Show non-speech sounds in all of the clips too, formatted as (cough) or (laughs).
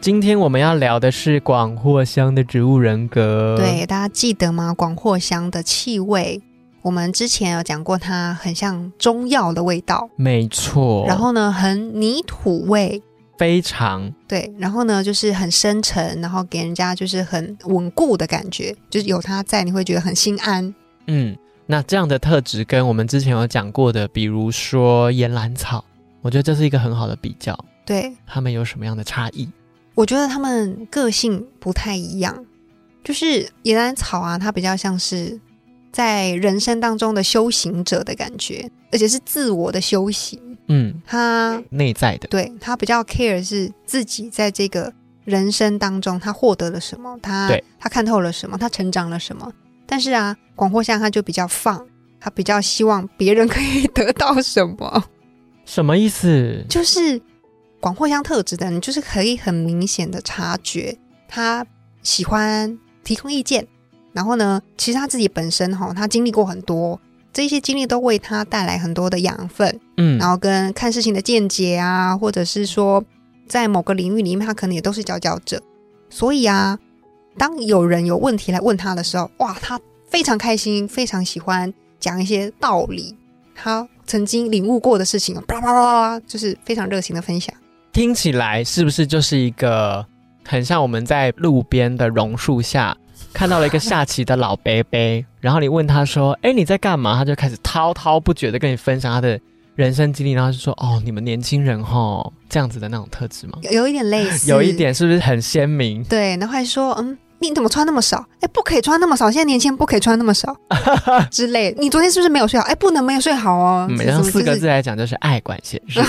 今天我们要聊的是广藿香的植物人格。对，大家记得吗？广藿香的气味，我们之前有讲过，它很像中药的味道。没错。然后呢，很泥土味，非常对。然后呢，就是很深沉，然后给人家就是很稳固的感觉，就是有它在，你会觉得很心安。嗯，那这样的特质跟我们之前有讲过的，比如说岩兰草，我觉得这是一个很好的比较。对，它们有什么样的差异？我觉得他们个性不太一样，就是野兰草啊，它比较像是在人生当中的修行者的感觉，而且是自我的修行。嗯，他内在的，对他比较 care 是自己在这个人生当中他获得了什么，他他看透了什么，他成长了什么。但是啊，广藿香他就比较放，他比较希望别人可以 (laughs) 得到什么？什么意思？就是。广藿香特质的人，就是可以很明显的察觉，他喜欢提供意见。然后呢，其实他自己本身哈，他经历过很多，这些经历都为他带来很多的养分。嗯，然后跟看事情的见解啊，或者是说，在某个领域里面，他可能也都是佼佼者。所以啊，当有人有问题来问他的时候，哇，他非常开心，非常喜欢讲一些道理，他曾经领悟过的事情，叭叭叭叭，就是非常热情的分享。听起来是不是就是一个很像我们在路边的榕树下看到了一个下棋的老伯伯，然后你问他说：“哎，你在干嘛？”他就开始滔滔不绝的跟你分享他的人生经历，然后就说：“哦，你们年轻人哈，这样子的那种特质吗？”有一点类似，有一点是不是很鲜明？对，然后还说：“嗯。”你怎么穿那么少？哎，不可以穿那么少。现在年轻人不可以穿那么少 (laughs) 之类。你昨天是不是没有睡好？哎，不能没有睡好哦。每用四个字来讲，就是爱管闲事，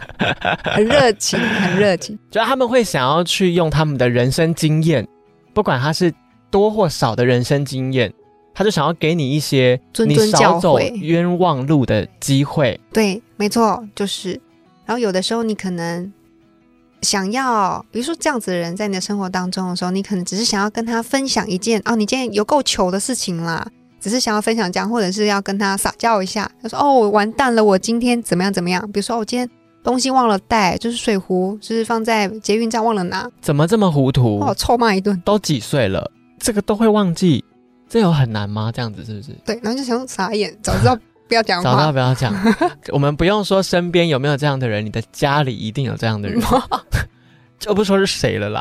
(laughs) 很热情，很热情。就他们会想要去用他们的人生经验，不管他是多或少的人生经验，他就想要给你一些你少走冤枉路的机会。对，没错，就是。然后有的时候你可能。想要，比如说这样子的人在你的生活当中的时候，你可能只是想要跟他分享一件哦，你今天有够糗的事情啦，只是想要分享这样，或者是要跟他撒娇一下。他说：“哦，完蛋了，我今天怎么样怎么样？比如说我今天东西忘了带，就是水壶，就是放在捷运站忘了拿，怎么这么糊涂？哦，臭骂一顿。都几岁了，这个都会忘记，这有很难吗？这样子是不是？对，然后就想傻眼，早知道不要讲话，早知道不要讲。(laughs) 我们不用说身边有没有这样的人，你的家里一定有这样的人。(laughs) 就不说是谁了啦，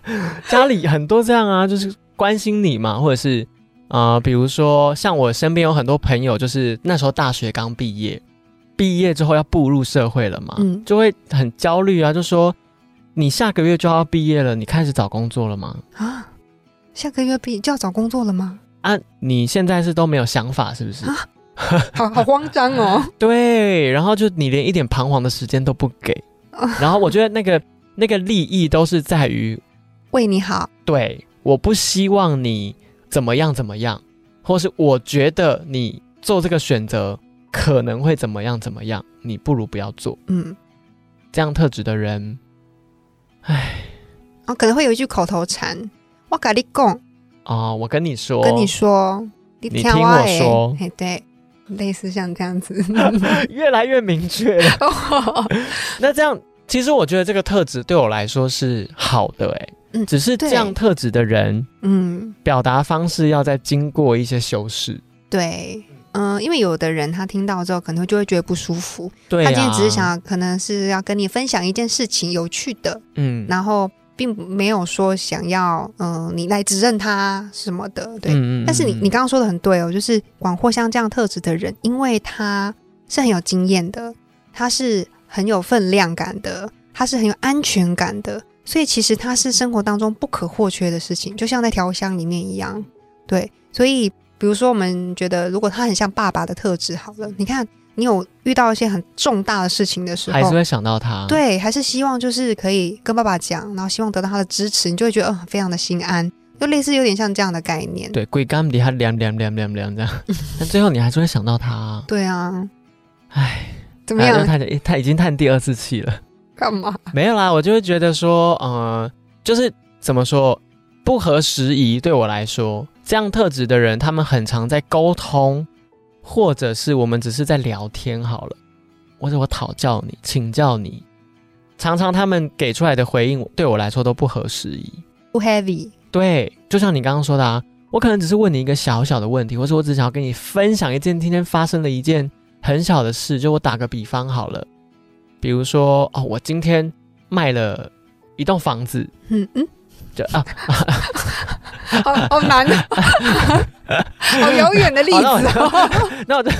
(laughs) 家里很多这样啊，就是关心你嘛，或者是啊，比如说像我身边有很多朋友，就是那时候大学刚毕业，毕业之后要步入社会了嘛，嗯，就会很焦虑啊，就说你下个月就要毕业了，你开始找工作了吗？啊，下个月毕就要找工作了吗？啊，你现在是都没有想法是不是？(laughs) 好好慌张哦。(laughs) 对，然后就你连一点彷徨的时间都不给，(laughs) 然后我觉得那个。那个利益都是在于为你好，对，我不希望你怎么样怎么样，或是我觉得你做这个选择可能会怎么样怎么样，你不如不要做。嗯，这样特质的人，唉，哦，可能会有一句口头禅，我跟你讲，哦，我跟你说，跟你说，你听我说，对，类似像这样子，(laughs) 越来越明确了。(laughs) 那这样。其实我觉得这个特质对我来说是好的，哎，嗯，只是这样特质的人，嗯，表达方式要再经过一些修饰。对，嗯，因为有的人他听到之后可能就会觉得不舒服，对，他今天只是想可能是要跟你分享一件事情有趣的，嗯，然后并没有说想要，嗯，你来指认他什么的，对。但是你你刚刚说的很对哦，就是广藿香这样特质的人，因为他是很有经验的，他是。很有分量感的，他是很有安全感的，所以其实他是生活当中不可或缺的事情，就像在调香里面一样。对，所以比如说我们觉得，如果他很像爸爸的特质，好了，你看你有遇到一些很重大的事情的时候，还是会想到他。对，还是希望就是可以跟爸爸讲，然后希望得到他的支持，你就会觉得嗯，非常的心安。就类似有点像这样的概念。对，鬼干底下凉凉凉凉凉这样，但最后你还是会想到他。对啊，唉，怎么样？他他已经叹第二次气了。干嘛？没有啦，我就会觉得说，呃，就是怎么说，不合时宜。对我来说，这样特质的人，他们很常在沟通，或者是我们只是在聊天好了，或者我讨教你、请教你，常常他们给出来的回应对我来说都不合时宜，不 heavy。对，就像你刚刚说的啊，我可能只是问你一个小小的问题，或者我只想要跟你分享一件今天发生的一件很小的事，就我打个比方好了。比如说哦，我今天卖了一栋房子，嗯嗯，就啊，(laughs) 好好难啊，好遥远的例子哦。那我就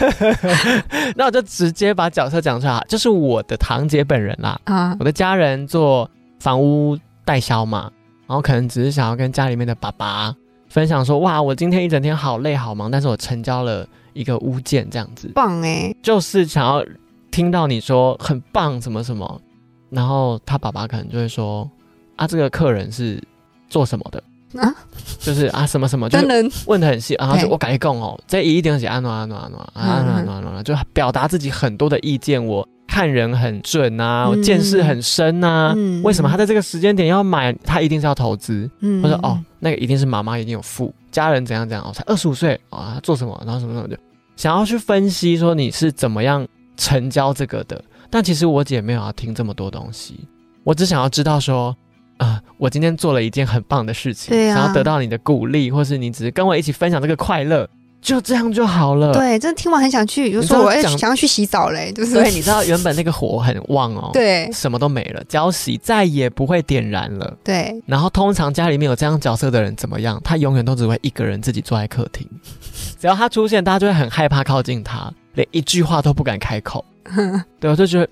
那我就直接把角色讲出来，就是我的堂姐本人啦。啊，我的家人做房屋代销嘛，然后可能只是想要跟家里面的爸爸分享说，哇，我今天一整天好累好忙，但是我成交了一个物件，这样子棒哎，就是想要。听到你说很棒什么什么，然后他爸爸可能就会说啊，这个客人是做什么的啊？就是啊什么什么，就问的很细，然后就我改供哦，这一定写安暖安暖安暖安暖安暖，就表达自己很多的意见。我看人很准啊，我见识很深啊。为什么他在这个时间点要买？他一定是要投资。或者哦，那个一定是妈妈一定有富家人怎样怎样哦，才二十五岁啊，做什么？然后什么什么就想要去分析说你是怎么样。成交这个的，但其实我姐没有要听这么多东西，我只想要知道说，啊，我今天做了一件很棒的事情，想要得到你的鼓励，或是你只是跟我一起分享这个快乐，就这样就好了。对，真的听完很想去，就说我也想要去洗澡嘞，就是对，你知道原本那个火很旺哦，对，什么都没了，浇洗再也不会点燃了，对。然后通常家里面有这样角色的人怎么样？他永远都只会一个人自己坐在客厅，(laughs) 只要他出现，大家就会很害怕靠近他。连一句话都不敢开口，(laughs) 对我就觉得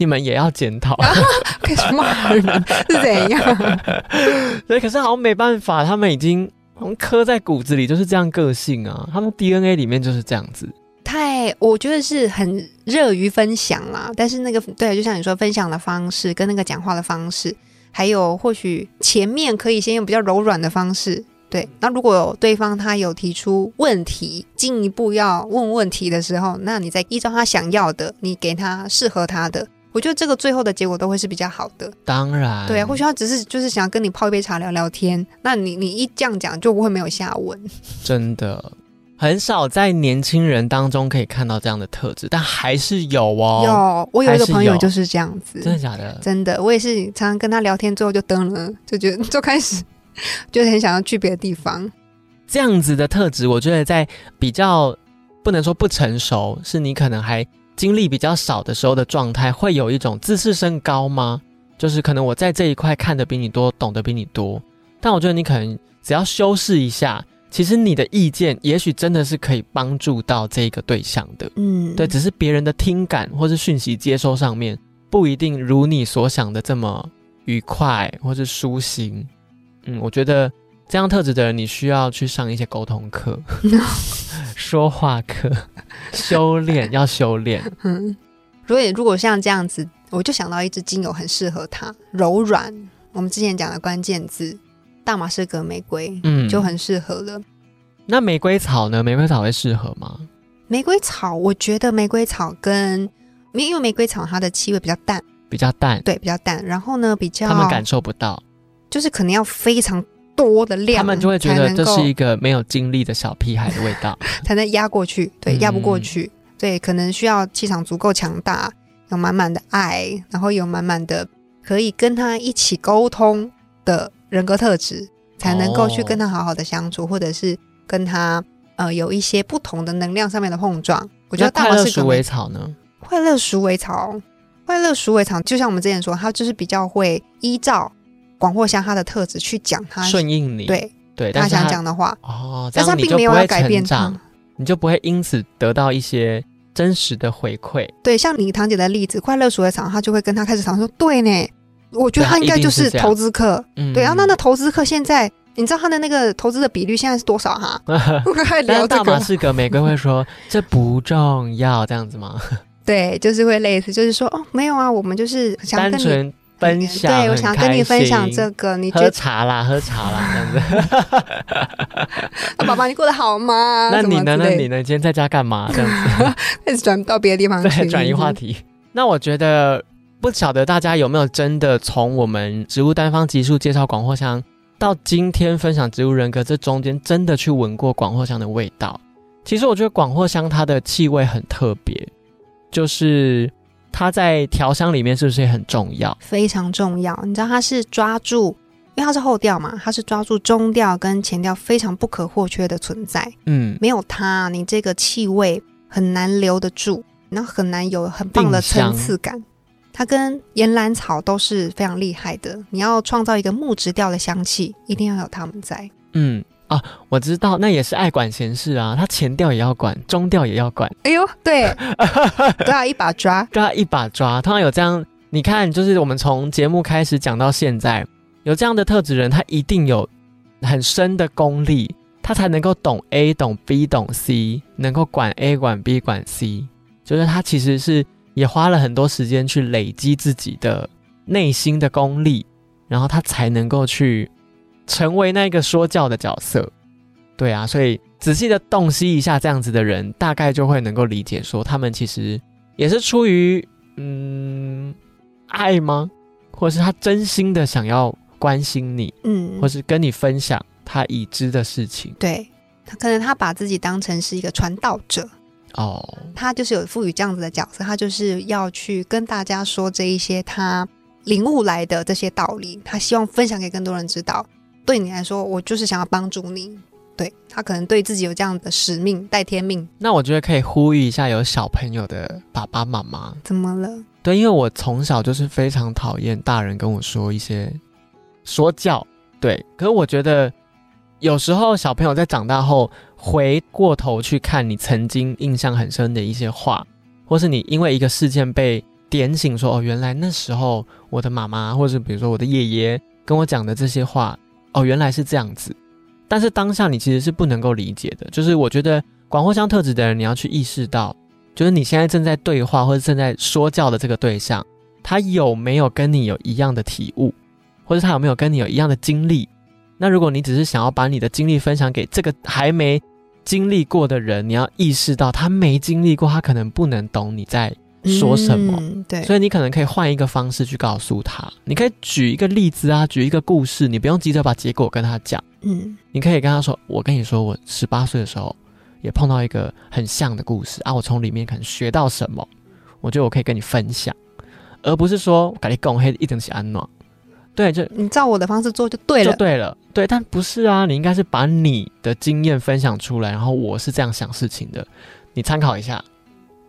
你们也要检讨，(laughs) 开始骂人是怎样？(laughs) 对，可是好像没办法，他们已经刻在骨子里就是这样个性啊，他们 DNA 里面就是这样子。太，我觉得是很热于分享啦，但是那个对，就像你说分享的方式跟那个讲话的方式，还有或许前面可以先用比较柔软的方式。对，那如果对方他有提出问题，进一步要问问题的时候，那你再依照他想要的，你给他适合他的，我觉得这个最后的结果都会是比较好的。当然，对啊，或许他只是就是想要跟你泡一杯茶聊聊天，那你你一这样讲就不会没有下文。(laughs) 真的很少在年轻人当中可以看到这样的特质，但还是有哦。有，我有一个朋友就是这样子。真的假的？真的，我也是常常跟他聊天，最后就登了，就觉得就开始。就是很想要去别的地方，这样子的特质，我觉得在比较不能说不成熟，是你可能还经历比较少的时候的状态，会有一种自视身高吗？就是可能我在这一块看的比你多，懂得比你多，但我觉得你可能只要修饰一下，其实你的意见也许真的是可以帮助到这个对象的。嗯，对，只是别人的听感或是讯息接收上面不一定如你所想的这么愉快或是舒心。嗯，我觉得这样特质的人，你需要去上一些沟通课、(laughs) 说话课，(laughs) 修炼 (laughs) 要修炼。嗯，所以如果像这样子，我就想到一支精油很适合它，柔软。我们之前讲的关键字，大马士革玫瑰，嗯，就很适合了。那玫瑰草呢？玫瑰草会适合吗？玫瑰草，我觉得玫瑰草跟因为玫瑰草它的气味比较淡，比较淡，对，比较淡。然后呢，比较他们感受不到。就是可能要非常多的量，他们就会觉得这是一个没有经历的小屁孩的味道，(laughs) 才能压过去。对，压不过去。对，可能需要气场足够强大，有满满的爱，然后有满满的可以跟他一起沟通的人格特质，才能够去跟他好好的相处，或者是跟他呃有一些不同的能量上面的碰撞。我觉得快乐鼠尾草呢？快乐鼠尾草，快乐鼠尾草，就像我们之前说，它就是比较会依照。广藿香他的特质去讲他顺应你对对他想讲的话哦，但是他并没有要改变他，你就不会因此得到一些真实的回馈。对，像你堂姐的例子，快乐鼠的场，他就会跟他开始常说，对呢，我觉得他应该就是投资客，对啊，那那投资客现在你知道他的那个投资的比率现在是多少哈？(laughs) 聊大马士革玫瑰会说这不重要这样子吗？对，就是会类似，就是说哦，没有啊，我们就是单纯。分享，对我想跟你分享这个，你喝茶啦，喝茶啦，(laughs) 这样子。宝宝，你过得好吗？(laughs) 那你呢？那你呢？今天在家干嘛？这样子 (laughs) 开始转到别的地方去，转移话题。那我觉得不晓得大家有没有真的从我们植物单方集数介绍广藿香，到今天分享植物人格，这中间真的去闻过广藿香的味道。其实我觉得广藿香它的气味很特别，就是。它在调香里面是不是也很重要？非常重要。你知道它是抓住，因为它是后调嘛，它是抓住中调跟前调非常不可或缺的存在。嗯，没有它，你这个气味很难留得住，然后很难有很棒的层次感。它跟岩兰草都是非常厉害的。你要创造一个木质调的香气，一定要有它们在。嗯。啊，我知道，那也是爱管闲事啊。他前调也要管，中调也要管。哎呦，对，(laughs) 都要一把抓，都要一把抓。通常有这样，你看，就是我们从节目开始讲到现在，有这样的特质人，他一定有很深的功力，他才能够懂 A、懂 B、懂 C，能够管 A、管 B、管 C。就是他其实是也花了很多时间去累积自己的内心的功力，然后他才能够去。成为那个说教的角色，对啊，所以仔细的洞悉一下这样子的人，大概就会能够理解，说他们其实也是出于嗯爱吗？或者是他真心的想要关心你，嗯，或是跟你分享他已知的事情。对他，可能他把自己当成是一个传道者哦，他就是有赋予这样子的角色，他就是要去跟大家说这一些他领悟来的这些道理，他希望分享给更多人知道。对你来说，我就是想要帮助你。对他可能对自己有这样的使命，带天命。那我觉得可以呼吁一下有小朋友的爸爸妈妈。怎么了？对，因为我从小就是非常讨厌大人跟我说一些说教。对，可是我觉得有时候小朋友在长大后回过头去看你曾经印象很深的一些话，或是你因为一个事件被点醒，说哦，原来那时候我的妈妈，或者比如说我的爷爷跟我讲的这些话。哦，原来是这样子，但是当下你其实是不能够理解的。就是我觉得广藿香特质的人，你要去意识到，就是你现在正在对话或者正在说教的这个对象，他有没有跟你有一样的体悟，或者他有没有跟你有一样的经历？那如果你只是想要把你的经历分享给这个还没经历过的人，你要意识到他没经历过，他可能不能懂你在。说什么？对，所以你可能可以换一个方式去告诉他。你可以举一个例子啊，举一个故事，你不用急着把结果跟他讲。嗯，你可以跟他说：“我跟你说，我十八岁的时候也碰到一个很像的故事啊，我从里面可能学到什么，我觉得我可以跟你分享，而不是说赶紧拱黑一整起安暖。对，就你照我的方式做就对了，就对了。对，但不是啊，你应该是把你的经验分享出来，然后我是这样想事情的，你参考一下。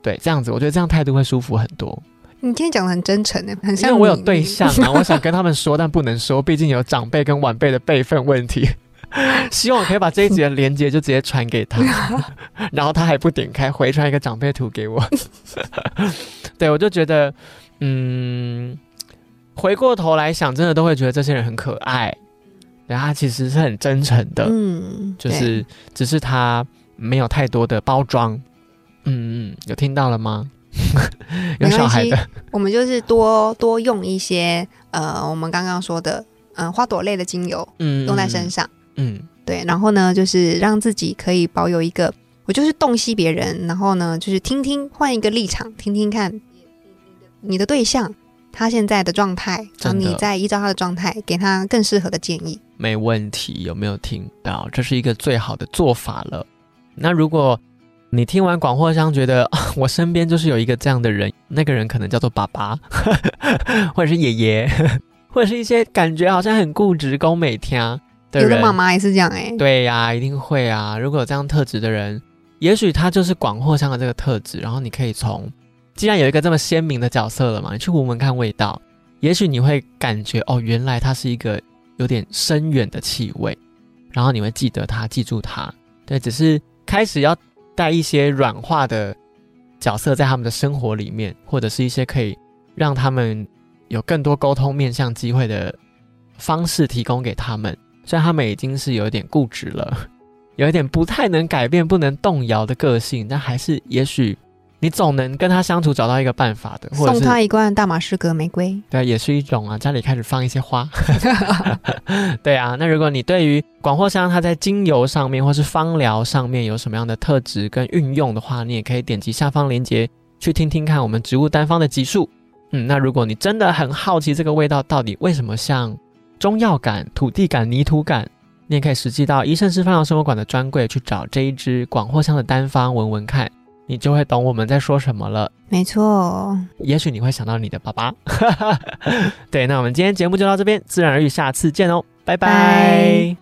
对，这样子，我觉得这样态度会舒服很多。你今天讲的很真诚呢，很像我有对象啊，(laughs) 我想跟他们说，但不能说，毕竟有长辈跟晚辈的辈分问题。(laughs) 希望我可以把这一集的连接就直接传给他，(laughs) 然后他还不点开，回传一个长辈图给我。对，我就觉得，嗯，回过头来想，真的都会觉得这些人很可爱，对他其实是很真诚的，嗯，就是只是他没有太多的包装。嗯嗯，有听到了吗？有小孩的，我们就是多多用一些呃，我们刚刚说的嗯花朵类的精油，嗯，用在身上，嗯，对，然后呢，就是让自己可以保有一个，我就是洞悉别人，然后呢，就是听听换一个立场，听听看你的对象他现在的状态，然后你再依照他的状态给他更适合的建议。没问题，有没有听到？这是一个最好的做法了。那如果你听完广藿香，觉得 (laughs) 我身边就是有一个这样的人，那个人可能叫做爸爸，(laughs) 或者是爷爷，(laughs) 或者是一些感觉好像很固执、高美天的人。有的妈妈也是这样哎。对呀，一定会啊。如果有这样特质的人，也许他就是广藿香的这个特质。然后你可以从，既然有一个这么鲜明的角色了嘛，你去闻闻看味道，也许你会感觉哦，原来它是一个有点深远的气味。然后你会记得它，记住它。对，只是开始要。带一些软化的角色在他们的生活里面，或者是一些可以让他们有更多沟通面向机会的方式提供给他们。虽然他们已经是有点固执了，有一点不太能改变、不能动摇的个性，但还是也许你总能跟他相处找到一个办法的。送他一罐大马士革玫瑰，对，也是一种啊。家里开始放一些花，(laughs) (laughs) 对啊。那如果你对于广藿香它在精油上面或是芳疗上面有什么样的特质跟运用的话，你也可以点击下方链接去听听看我们植物单方的集数。嗯，那如果你真的很好奇这个味道到底为什么像中药感、土地感、泥土感，你也可以实际到医生师芳疗生活馆的专柜去找这一支广藿香的单方闻闻看，你就会懂我们在说什么了。没错，也许你会想到你的爸爸。(laughs) 对，那我们今天节目就到这边，自然而愈，下次见哦，拜拜。